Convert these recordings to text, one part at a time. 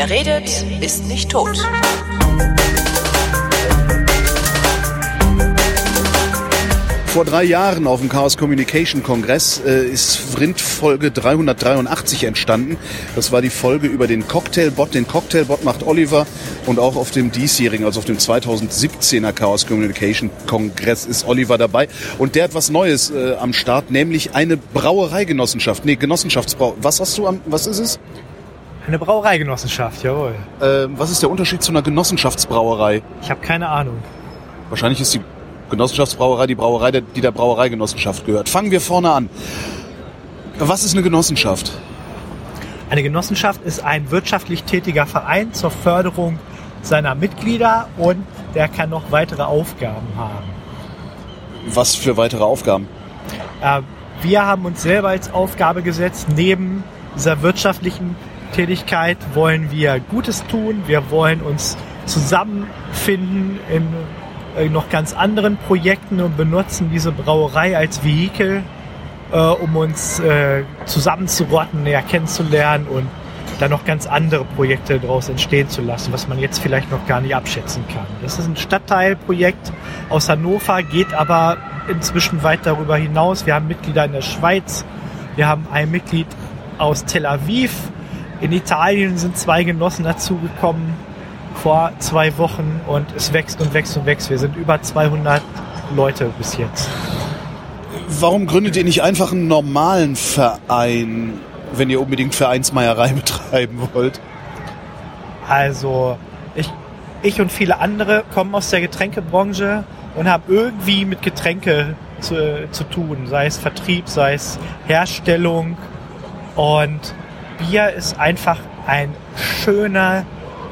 Wer redet, ist nicht tot. Vor drei Jahren auf dem Chaos Communication Kongress äh, ist Vrind Folge 383 entstanden. Das war die Folge über den Cocktailbot. Den Cocktailbot macht Oliver und auch auf dem diesjährigen, also auf dem 2017er Chaos Communication Kongress ist Oliver dabei. Und der hat was Neues äh, am Start, nämlich eine Brauereigenossenschaft. Nee, Genossenschaftsbrau. Was hast du am, was ist es? Eine Brauereigenossenschaft, jawohl. Äh, was ist der Unterschied zu einer Genossenschaftsbrauerei? Ich habe keine Ahnung. Wahrscheinlich ist die Genossenschaftsbrauerei die Brauerei, die der Brauereigenossenschaft gehört. Fangen wir vorne an. Was ist eine Genossenschaft? Eine Genossenschaft ist ein wirtschaftlich tätiger Verein zur Förderung seiner Mitglieder und der kann noch weitere Aufgaben haben. Was für weitere Aufgaben? Äh, wir haben uns selber als Aufgabe gesetzt, neben dieser wirtschaftlichen Tätigkeit wollen wir Gutes tun. Wir wollen uns zusammenfinden in äh, noch ganz anderen Projekten und benutzen diese Brauerei als Vehikel, äh, um uns äh, zusammenzurotten, näher kennenzulernen und dann noch ganz andere Projekte daraus entstehen zu lassen, was man jetzt vielleicht noch gar nicht abschätzen kann. Das ist ein Stadtteilprojekt aus Hannover, geht aber inzwischen weit darüber hinaus. Wir haben Mitglieder in der Schweiz, wir haben ein Mitglied aus Tel Aviv. In Italien sind zwei Genossen dazugekommen vor zwei Wochen und es wächst und wächst und wächst. Wir sind über 200 Leute bis jetzt. Warum gründet ihr nicht einfach einen normalen Verein, wenn ihr unbedingt Vereinsmeierei betreiben wollt? Also ich, ich und viele andere kommen aus der Getränkebranche und haben irgendwie mit Getränke zu, zu tun, sei es Vertrieb, sei es Herstellung. Und Bier ist einfach ein schöner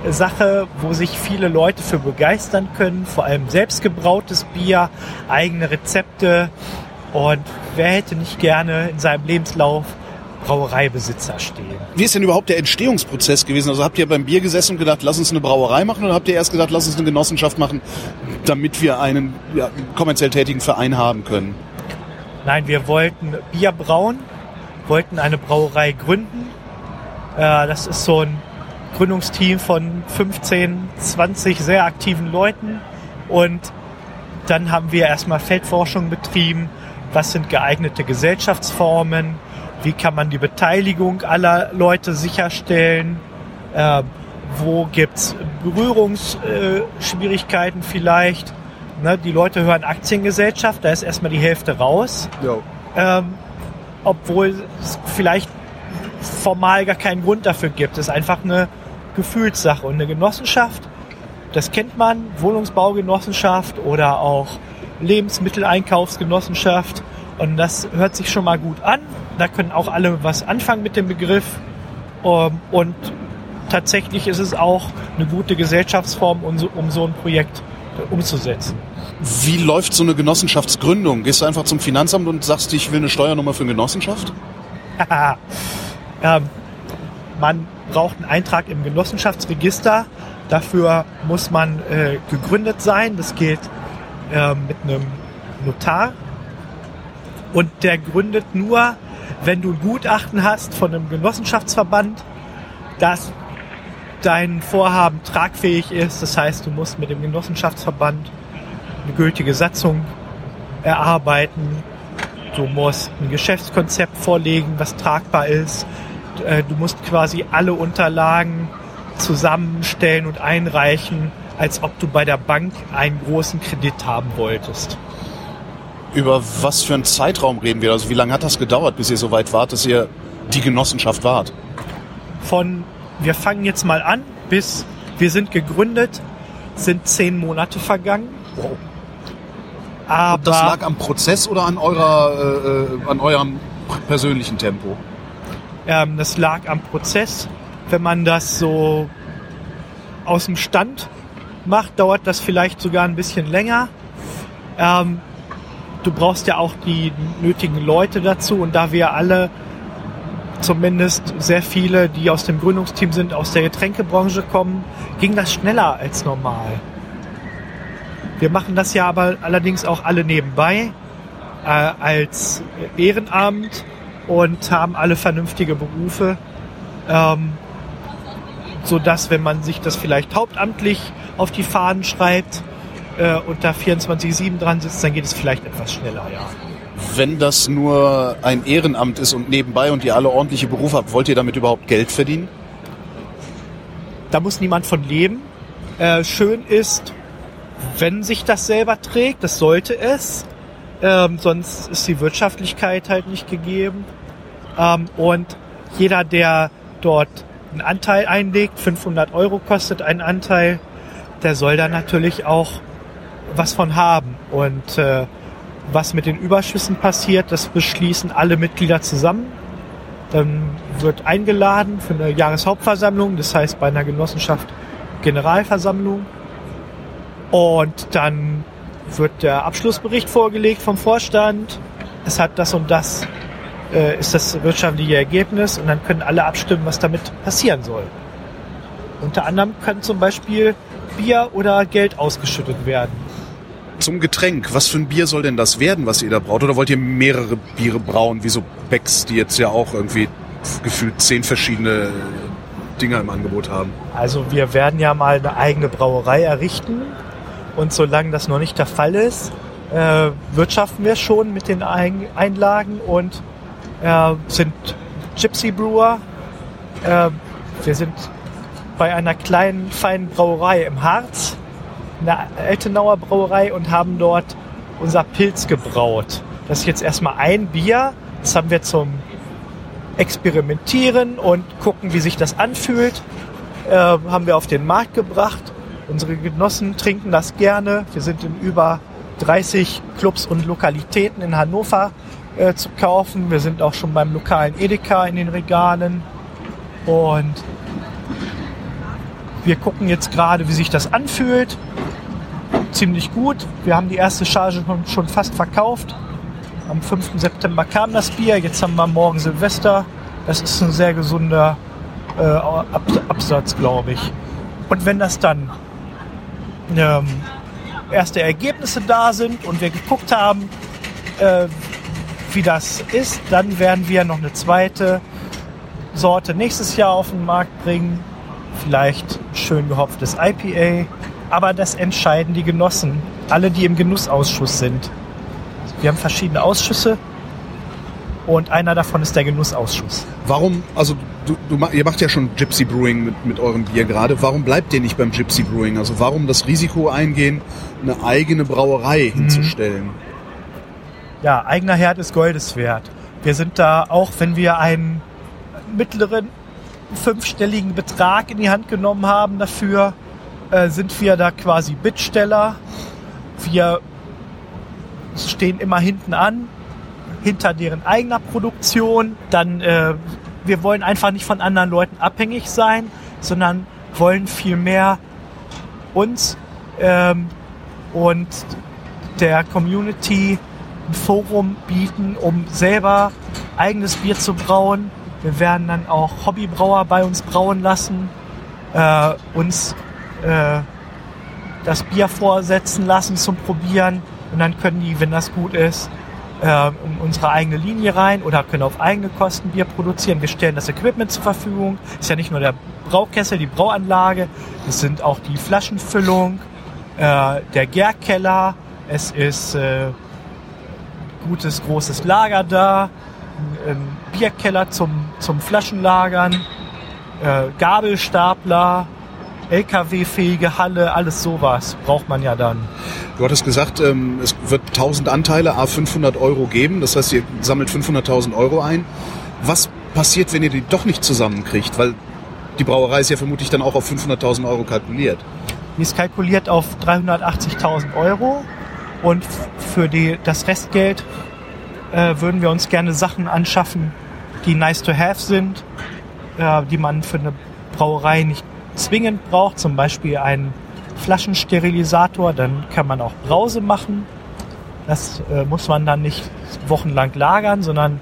Sache, wo sich viele Leute für begeistern können, vor allem selbstgebrautes Bier, eigene Rezepte. Und wer hätte nicht gerne in seinem Lebenslauf Brauereibesitzer stehen? Wie ist denn überhaupt der Entstehungsprozess gewesen? Also habt ihr beim Bier gesessen und gedacht, lass uns eine Brauerei machen oder habt ihr erst gedacht, lass uns eine Genossenschaft machen, damit wir einen ja, kommerziell tätigen Verein haben können? Nein, wir wollten Bier brauen, wollten eine Brauerei gründen. Äh, das ist so ein Gründungsteam von 15, 20 sehr aktiven Leuten. Und dann haben wir erstmal Feldforschung betrieben. Was sind geeignete Gesellschaftsformen? Wie kann man die Beteiligung aller Leute sicherstellen? Äh, wo gibt's Berührungsschwierigkeiten vielleicht? Ne, die Leute hören Aktiengesellschaft, da ist erstmal die Hälfte raus. Ähm, obwohl es vielleicht formal gar keinen Grund dafür gibt. Es ist einfach eine Gefühlssache. Und eine Genossenschaft, das kennt man, Wohnungsbaugenossenschaft oder auch Lebensmitteleinkaufsgenossenschaft. Und das hört sich schon mal gut an. Da können auch alle was anfangen mit dem Begriff. Ähm, Und tatsächlich ist es auch eine gute Gesellschaftsform, um so, ein Projekt umzusetzen. Wie läuft so eine Genossenschaftsgründung? Gehst du einfach zum Finanzamt und sagst, ich will eine Steuernummer für eine Genossenschaft? ähm, man braucht einen Eintrag im Genossenschaftsregister. Dafür muss man äh, gegründet sein. Das geht äh, mit einem Notar. Und der gründet nur, wenn du ein Gutachten hast von einem Genossenschaftsverband, dass dein Vorhaben tragfähig ist. Das heißt, du musst mit dem Genossenschaftsverband eine gültige Satzung erarbeiten. Du musst ein Geschäftskonzept vorlegen, was tragbar ist. Äh, Du musst quasi alle Unterlagen zusammenstellen und einreichen, als ob du bei der Bank einen großen Kredit haben wolltest. Über was für einen Zeitraum reden wir? Also wie lange hat das gedauert, bis ihr so weit wart, dass ihr die Genossenschaft wart? Von wir fangen jetzt mal an bis wir sind gegründet, sind zehn Monate vergangen. Aber Das lag am Prozess oder an, eurer, äh, äh, an eurem persönlichen Tempo? Ähm, das lag am Prozess. Wenn man das so aus dem Stand macht, dauert das vielleicht sogar ein bisschen länger. Ähm, du brauchst ja auch die nötigen Leute dazu und da wir alle zumindest sehr viele, die aus dem Gründungsteam sind, aus der Getränkebranche kommen, ging das schneller als normal. Wir machen das ja aber allerdings auch alle nebenbei äh, als Ehrenamt und haben alle vernünftige Berufe. Ähm, so dass wenn man sich das vielleicht hauptamtlich auf die Fahnen schreibt äh, und da 24-7 dran sitzt, dann geht es vielleicht etwas schneller, ja. Wenn das nur ein Ehrenamt ist und nebenbei und ihr alle ordentliche Berufe habt, wollt ihr damit überhaupt Geld verdienen? Da muss niemand von leben. Äh, schön ist, wenn sich das selber trägt, das sollte es. Ähm, sonst ist die Wirtschaftlichkeit halt nicht gegeben. Ähm, und jeder, der dort einen Anteil einlegt, 500 Euro kostet ein Anteil, der soll da natürlich auch was von haben. Und äh, was mit den Überschüssen passiert, das beschließen alle Mitglieder zusammen. Dann wird eingeladen für eine Jahreshauptversammlung, das heißt bei einer Genossenschaft Generalversammlung. Und dann wird der Abschlussbericht vorgelegt vom Vorstand. Es hat das und das äh, ist das wirtschaftliche Ergebnis und dann können alle abstimmen, was damit passieren soll. Unter anderem können zum Beispiel Bier oder Geld ausgeschüttet werden. Zum Getränk, was für ein Bier soll denn das werden, was ihr da braut? Oder wollt ihr mehrere Biere brauen, wie so Becks, die jetzt ja auch irgendwie gefühlt zehn verschiedene Dinger im Angebot haben? Also wir werden ja mal eine eigene Brauerei errichten und solange das noch nicht der Fall ist, äh, wirtschaften wir schon mit den Einlagen und äh, sind Gypsy Brewer. Äh, wir sind bei einer kleinen, feinen Brauerei im Harz, einer Eltenauer Brauerei und haben dort unser Pilz gebraut. Das ist jetzt erstmal ein Bier. Das haben wir zum Experimentieren und gucken, wie sich das anfühlt. Äh, haben wir auf den Markt gebracht. Unsere Genossen trinken das gerne. Wir sind in über 30 Clubs und Lokalitäten in Hannover äh, zu kaufen. Wir sind auch schon beim lokalen Edeka in den Regalen. Und wir gucken jetzt gerade, wie sich das anfühlt. Ziemlich gut. Wir haben die erste Charge schon fast verkauft. Am 5. September kam das Bier. Jetzt haben wir morgen Silvester. Das ist ein sehr gesunder äh, Absatz, glaube ich. Und wenn das dann ähm, erste Ergebnisse da sind und wir geguckt haben, äh, wie das ist, dann werden wir noch eine zweite Sorte nächstes Jahr auf den Markt bringen. Vielleicht schön gehopftes IPA. Aber das entscheiden die Genossen, alle, die im Genussausschuss sind. Wir haben verschiedene Ausschüsse und einer davon ist der Genussausschuss. Warum, also du, du, ihr macht ja schon Gypsy Brewing mit, mit eurem Bier gerade, warum bleibt ihr nicht beim Gypsy Brewing? Also warum das Risiko eingehen, eine eigene Brauerei mhm. hinzustellen? Ja, eigener Herd ist Goldes wert. Wir sind da, auch wenn wir einen mittleren fünfstelligen Betrag in die Hand genommen haben dafür, äh, sind wir da quasi Bittsteller. Wir stehen immer hinten an, hinter deren eigener Produktion. Dann, äh, wir wollen einfach nicht von anderen Leuten abhängig sein, sondern wollen vielmehr uns ähm, und der Community ein Forum bieten, um selber eigenes Bier zu brauen. Wir werden dann auch Hobbybrauer bei uns brauen lassen, äh, uns äh, das Bier vorsetzen lassen zum Probieren und dann können die, wenn das gut ist, äh, in unsere eigene Linie rein oder können auf eigene Kosten Bier produzieren. Wir stellen das Equipment zur Verfügung. Ist ja nicht nur der Braukessel, die Brauanlage, es sind auch die Flaschenfüllung, äh, der Gärkeller, es ist äh, gutes großes Lager da, ein Bierkeller zum, zum Flaschenlagern, äh, Gabelstapler, LKW-fähige Halle, alles sowas braucht man ja dann. Du hattest gesagt, ähm, es wird 1000 Anteile, a 500 Euro geben. Das heißt, ihr sammelt 500.000 Euro ein. Was passiert, wenn ihr die doch nicht zusammenkriegt? Weil die Brauerei ist ja vermutlich dann auch auf 500.000 Euro kalkuliert. Die ist kalkuliert auf 380.000 Euro. Und für die, das Restgeld äh, würden wir uns gerne Sachen anschaffen, die nice to have sind, äh, die man für eine Brauerei nicht zwingend braucht. Zum Beispiel einen Flaschensterilisator, dann kann man auch Brause machen. Das äh, muss man dann nicht wochenlang lagern, sondern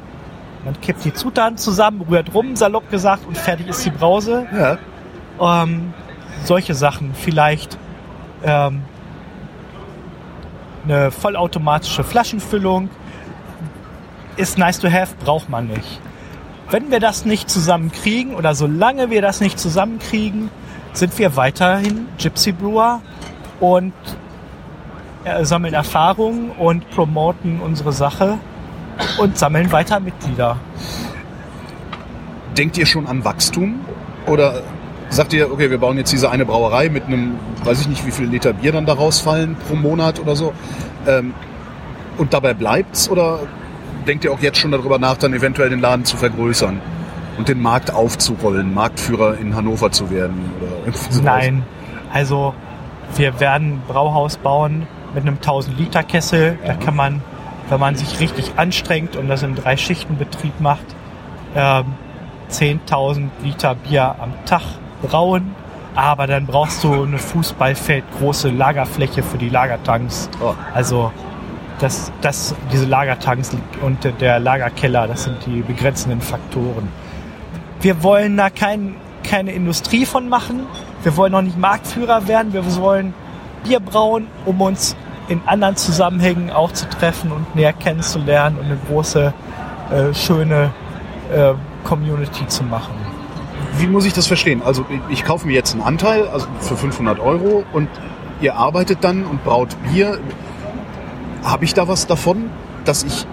man kippt die Zutaten zusammen, rührt rum, salopp gesagt, und fertig ist die Brause. Ja. Ähm, solche Sachen. Vielleicht ähm, eine vollautomatische Flaschenfüllung ist nice to have, braucht man nicht. Wenn wir das nicht zusammenkriegen oder solange wir das nicht zusammenkriegen, sind wir weiterhin Gypsy Brewer und äh, sammeln Erfahrungen und promoten unsere Sache und sammeln weiter Mitglieder. Denkt ihr schon an Wachstum? Oder sagt ihr, okay, wir bauen jetzt diese eine Brauerei mit einem, weiß ich nicht, wie viele Liter Bier dann da rausfallen pro Monat oder so? Ähm, und dabei bleibt's? Oder denkt ihr auch jetzt schon darüber nach, dann eventuell den Laden zu vergrößern und den Markt aufzurollen, Marktführer in Hannover zu werden? Oder? Nein, also wir werden ein Brauhaus bauen mit einem 1000 Liter Kessel. Da kann man, wenn man sich richtig anstrengt und das im drei Schichten Betrieb macht, ähm, 10.000 Liter Bier am Tag brauen. Aber dann brauchst du eine Fußballfeld große Lagerfläche für die Lagertanks. Oh. Also das, das, diese Lagertanks und der Lagerkeller, das sind die begrenzenden Faktoren. Wir wollen da kein, keine Industrie von machen. Wir wollen auch nicht Marktführer werden. Wir wollen Bier brauen, um uns in anderen Zusammenhängen auch zu treffen und näher kennenzulernen und eine große, äh, schöne äh, Community zu machen. Wie muss ich das verstehen? Also ich, ich kaufe mir jetzt einen Anteil also für 500 Euro und ihr arbeitet dann und braut Bier. Habe ich da was davon, dass ich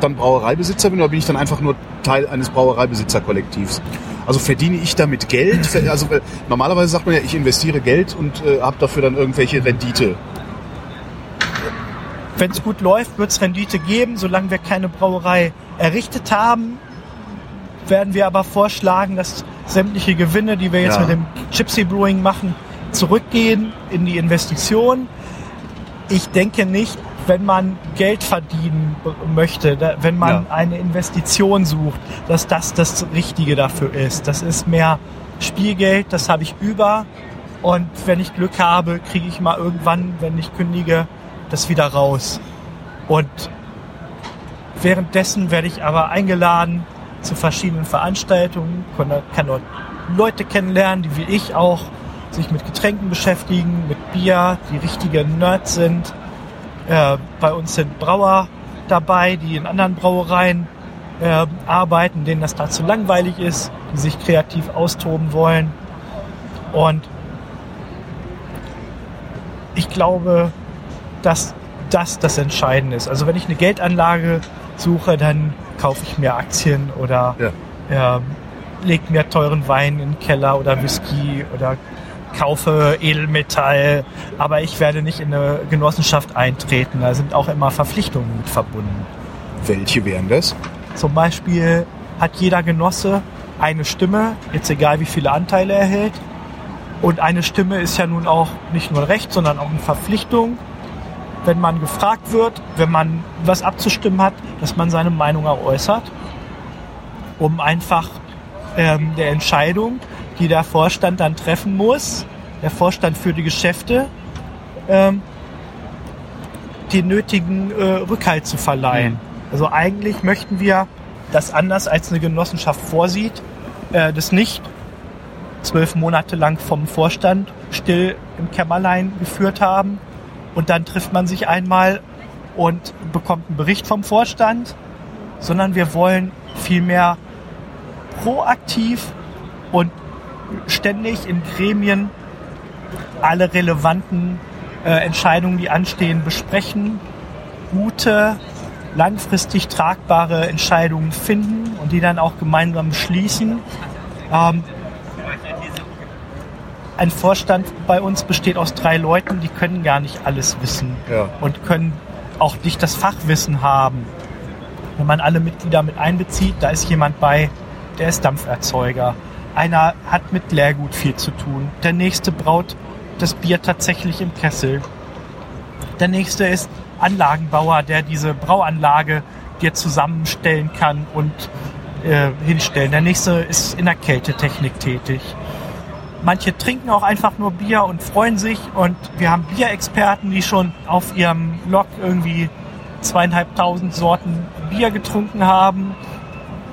dann Brauereibesitzer bin oder bin ich dann einfach nur Teil eines Brauereibesitzerkollektivs? Also verdiene ich damit Geld? Also normalerweise sagt man ja, ich investiere Geld und äh, habe dafür dann irgendwelche Rendite. Wenn es gut läuft, wird es Rendite geben. Solange wir keine Brauerei errichtet haben, werden wir aber vorschlagen, dass sämtliche Gewinne, die wir jetzt Ja. mit dem Gypsy Brewing machen, zurückgehen in die Investition. Ich denke nicht, wenn man Geld verdienen möchte, da, wenn man Ja. eine Investition sucht, dass das das Richtige dafür ist. Das ist mehr Spielgeld, das habe ich über. Und wenn ich Glück habe, kriege ich mal irgendwann, wenn ich kündige, das wieder raus. Und währenddessen werde ich aber eingeladen zu verschiedenen Veranstaltungen, kann, kann dort Leute kennenlernen, die wie ich auch sich mit Getränken beschäftigen, mit Bier, die richtige Nerds sind. Äh, bei uns sind Brauer dabei, die in anderen Brauereien äh, arbeiten, denen das da zu langweilig ist, die sich kreativ austoben wollen. Und ich glaube, dass das das Entscheidende ist. Also wenn ich eine Geldanlage suche, dann kaufe ich mir Aktien oder Ja. ähm, leg mir teuren Wein in den Keller oder Whisky oder kaufe Edelmetall. Aber ich werde nicht in eine Genossenschaft eintreten. Da sind auch immer Verpflichtungen mit verbunden. Welche wären das? Zum Beispiel hat jeder Genosse eine Stimme, jetzt egal wie viele Anteile er hält. Und eine Stimme ist ja nun auch nicht nur ein Recht, sondern auch eine Verpflichtung, wenn man gefragt wird, wenn man was abzustimmen hat, dass man seine Meinung auch äußert, um einfach ähm, der Entscheidung, die der Vorstand dann treffen muss, der Vorstand für die Geschäfte, ähm, den nötigen äh, Rückhalt zu verleihen. Also eigentlich möchten wir das anders als eine Genossenschaft vorsieht, äh, das nicht zwölf Monate lang vom Vorstand still im Kämmerlein geführt haben. Und dann trifft man sich einmal und bekommt einen Bericht vom Vorstand, sondern wir wollen vielmehr proaktiv und ständig in Gremien alle relevanten äh, Entscheidungen, die anstehen, besprechen, gute, langfristig tragbare Entscheidungen finden und die dann auch gemeinsam beschließen. Ähm, ein Vorstand bei uns besteht aus drei Leuten, die können gar nicht alles wissen Ja. und können auch nicht das Fachwissen haben. Wenn man alle Mitglieder mit einbezieht, da ist jemand bei, der ist Dampferzeuger. Einer hat mit Leergut viel zu tun. Der nächste braut das Bier tatsächlich im Kessel. Der nächste ist Anlagenbauer, der diese Brauanlage dir zusammenstellen kann und äh, hinstellen. Der nächste ist in der Kältetechnik tätig. Manche trinken auch einfach nur Bier und freuen sich. Und wir haben Bierexperten, die schon auf ihrem Blog irgendwie zweieinhalbtausend Sorten Bier getrunken haben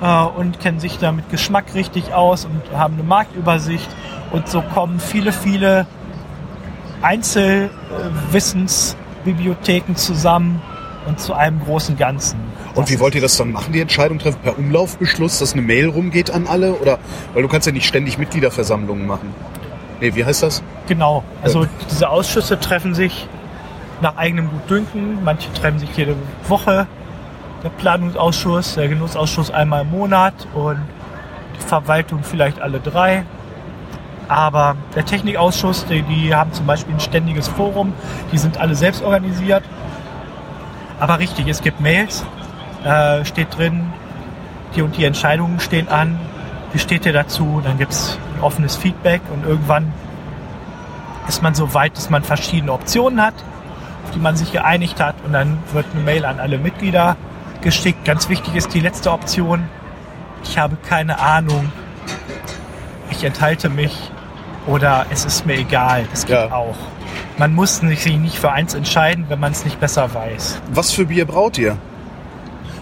äh, und kennen sich da mit Geschmack richtig aus und haben eine Marktübersicht. Und so kommen viele, viele Einzelwissensbibliotheken zusammen und zu einem großen Ganzen. Und wie wollt ihr das dann machen, die Entscheidung treffen? Per Umlaufbeschluss, dass eine Mail rumgeht an alle? Oder weil du kannst ja nicht ständig Mitgliederversammlungen machen. Nee, wie heißt das? Genau, also diese Ausschüsse treffen sich nach eigenem Gutdünken. Manche treffen sich jede Woche. Der Planungsausschuss, der Genussausschuss einmal im Monat und die Verwaltung vielleicht alle drei. Aber der Technikausschuss, die, die haben zum Beispiel ein ständiges Forum, die sind alle selbst organisiert. Aber richtig, es gibt Mails, äh, steht drin, die und die Entscheidungen stehen an, wie steht ihr dazu? Dann gibt es ein offenes Feedback und irgendwann ist man so weit, dass man verschiedene Optionen hat, auf die man sich geeinigt hat und dann wird eine Mail an alle Mitglieder geschickt. Ganz wichtig ist die letzte Option. Ich habe keine Ahnung. Ich enthalte mich oder es ist mir egal. Das geht Ja. auch. Man muss sich nicht für eins entscheiden, wenn man es nicht besser weiß. Was für Bier braut ihr?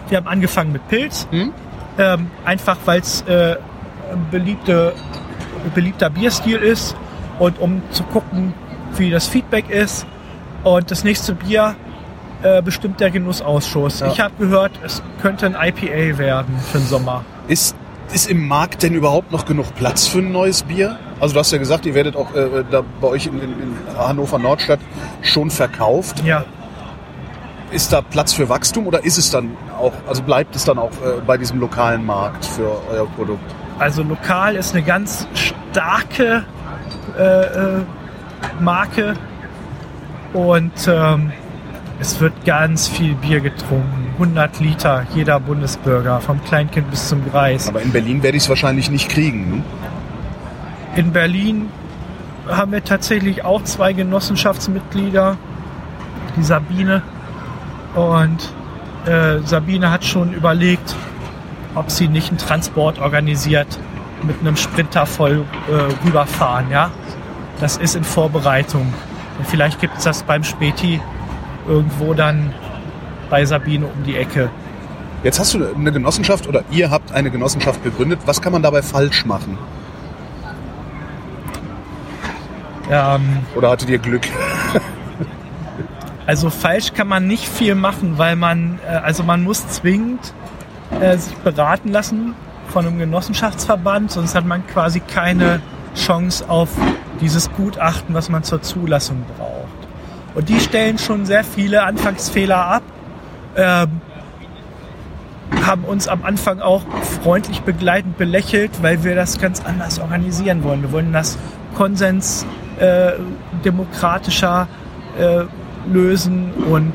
Wir haben angefangen mit Pilz. Hm? Ähm, einfach weil es äh, ein beliebte, beliebter Bierstil ist und um zu gucken, wie das Feedback ist. Und das nächste Bier äh, bestimmt der Genussausschuss. Ja. Ich habe gehört, es könnte ein IPA werden für den Sommer. Ist, ist im Markt denn überhaupt noch genug Platz für ein neues Bier? Also du hast ja gesagt, ihr werdet auch äh, da bei euch in, in, in Hannover Nordstadt schon verkauft. Ja, Ist da Platz für Wachstum oder ist es dann auch, also bleibt es dann auch äh, bei diesem lokalen Markt für euer Produkt? also lokal ist eine ganz starke äh, äh, Marke und ähm, es wird ganz viel Bier getrunken. 100 Liter jeder Bundesbürger, vom Kleinkind bis zum Greis. Aber in Berlin werde ich es wahrscheinlich nicht kriegen. Ne? In Berlin haben wir tatsächlich auch zwei Genossenschaftsmitglieder, die Sabine. Und äh, Sabine hat schon überlegt, ob sie nicht einen Transport organisiert mit einem Sprinter voll äh, rüberfahren. Ja? Das ist in Vorbereitung. Und vielleicht gibt es das beim Späti irgendwo dann bei Sabine um die Ecke. Jetzt hast du eine Genossenschaft oder ihr habt eine Genossenschaft gegründet. Was kann man dabei falsch machen? Ähm, Oder hattet ihr Glück? Also falsch kann man nicht viel machen, weil man, äh, also man muss zwingend äh, sich beraten lassen von einem Genossenschaftsverband, sonst hat man quasi keine Chance auf dieses Gutachten, was man zur Zulassung braucht. Und die stellen schon sehr viele Anfangsfehler ab, ähm, haben uns am Anfang auch freundlich begleitend belächelt, weil wir das ganz anders organisieren wollen. Wir wollen das Konsens äh, demokratischer äh, lösen und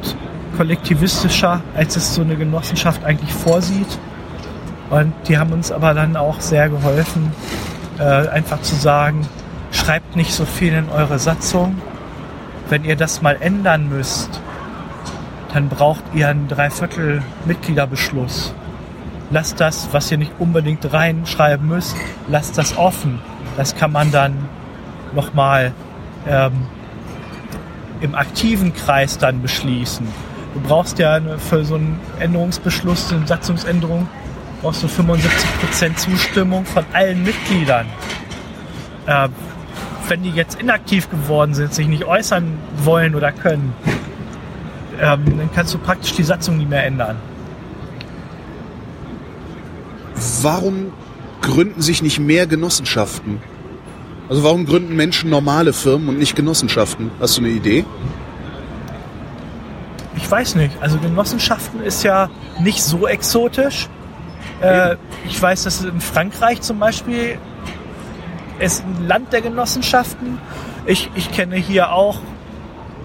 kollektivistischer, als es so eine Genossenschaft eigentlich vorsieht. Und die haben uns aber dann auch sehr geholfen, äh, einfach zu sagen, schreibt nicht so viel in eure Satzung. Wenn ihr das mal ändern müsst, dann braucht ihr einen Dreiviertel Mitgliederbeschluss. Lasst das, was ihr nicht unbedingt reinschreiben müsst, lasst das offen. Das kann man dann nochmal ähm, im aktiven Kreis dann beschließen. Du brauchst ja eine, für so einen Änderungsbeschluss, eine Satzungsänderung, brauchst du 75% Zustimmung von allen Mitgliedern. Äh, wenn die jetzt inaktiv geworden sind, sich nicht äußern wollen oder können, ähm, dann kannst du praktisch die Satzung nicht mehr ändern. Warum gründen sich nicht mehr Genossenschaften? Also warum gründen Menschen normale Firmen und nicht Genossenschaften? Hast du eine Idee? Ich weiß nicht. Also Genossenschaften ist ja nicht so exotisch. Äh, ich weiß, dass in Frankreich zum Beispiel ist ein Land der Genossenschaften. Ich, ich kenne hier auch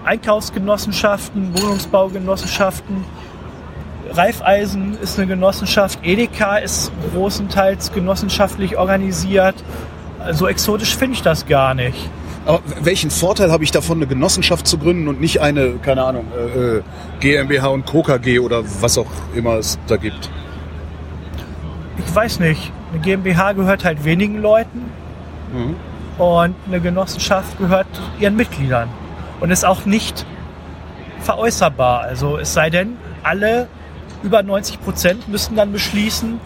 Einkaufsgenossenschaften, Wohnungsbaugenossenschaften. Raiffeisen ist eine Genossenschaft. Edeka ist großenteils genossenschaftlich organisiert. So exotisch finde ich das gar nicht. Aber welchen Vorteil habe ich davon, eine Genossenschaft zu gründen und nicht eine, keine Ahnung, äh, äh, GmbH und Co. KG oder was auch immer es da gibt? Ich weiß nicht. Eine GmbH gehört halt wenigen Leuten Mhm. und eine Genossenschaft gehört ihren Mitgliedern und ist auch nicht veräußerbar. Also es sei denn, alle über 90 Prozent müssten dann beschließen,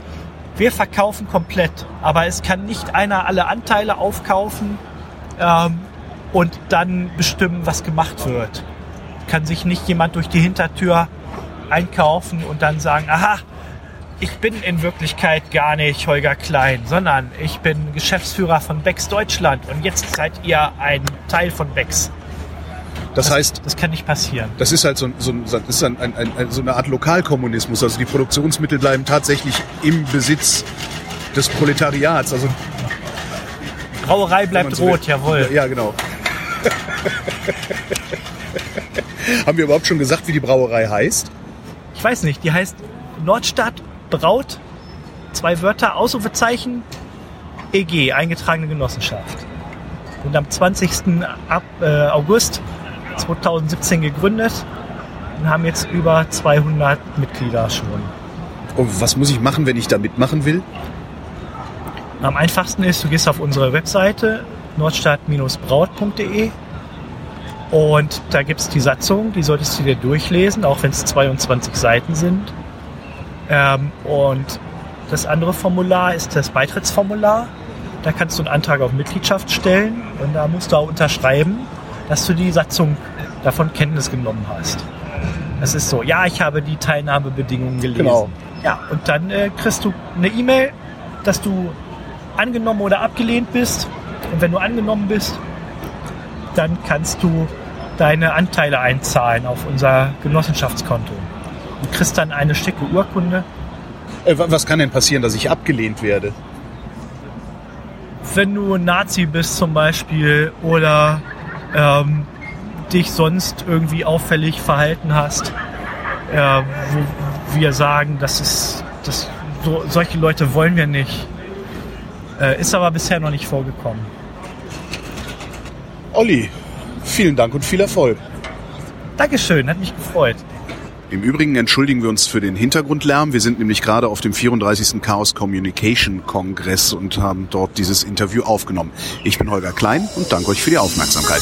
wir verkaufen komplett. Aber es kann nicht einer alle Anteile aufkaufen ähm, und dann bestimmen, was gemacht wird. Kann sich nicht jemand durch die Hintertür einkaufen und dann sagen, aha, ich bin in Wirklichkeit gar nicht Holger Klein, sondern ich bin Geschäftsführer von Becks Deutschland und jetzt seid ihr ein Teil von Becks. Das, heißt, Das kann nicht passieren. das ist halt so, so, das ist ein, ein, ein, so eine Art Lokalkommunismus. Also die Produktionsmittel bleiben tatsächlich im Besitz des Proletariats. Also Brauerei bleibt so will. rot, jawohl. Ja, genau. Haben wir überhaupt schon gesagt, wie die Brauerei heißt? Ich weiß nicht, die heißt Nordstadt Braut, zwei Wörter, Ausrufezeichen, EG, eingetragene Genossenschaft. Und am 20. Ab, äh, August 2017 gegründet und haben jetzt über 200 Mitglieder schon. Und was muss ich machen, wenn ich da mitmachen will? Am einfachsten ist, du gehst auf unsere Webseite nordstadt-braut.de und da gibt es die Satzung, die solltest du dir durchlesen, auch wenn es 22 Seiten sind. Ähm, und das andere Formular ist das Beitrittsformular. Da kannst du einen Antrag auf Mitgliedschaft stellen und da musst du auch unterschreiben, dass du die Satzung davon Kenntnis genommen hast. Das ist so, ja, ich habe die Teilnahmebedingungen gelesen. Genau. Ja, und dann äh, kriegst du eine E-Mail, dass du angenommen oder abgelehnt bist. Und wenn du angenommen bist, dann kannst du deine Anteile einzahlen auf unser Genossenschaftskonto. Du kriegst dann eine schicke Urkunde. Äh, wa- was kann denn passieren, dass ich abgelehnt werde? Wenn du ein Nazi bist zum Beispiel oder ähm, dich sonst irgendwie auffällig verhalten hast, äh, wo wir sagen, das ist, das, so, solche Leute wollen wir nicht. Äh, ist aber bisher noch nicht vorgekommen. Olli, vielen Dank und viel Erfolg. Dankeschön, hat mich gefreut. Im Übrigen entschuldigen wir uns für den Hintergrundlärm. Wir sind nämlich gerade auf dem 34. Chaos Communication Kongress und haben dort dieses Interview aufgenommen. Ich bin Holger Klein und danke euch für die Aufmerksamkeit.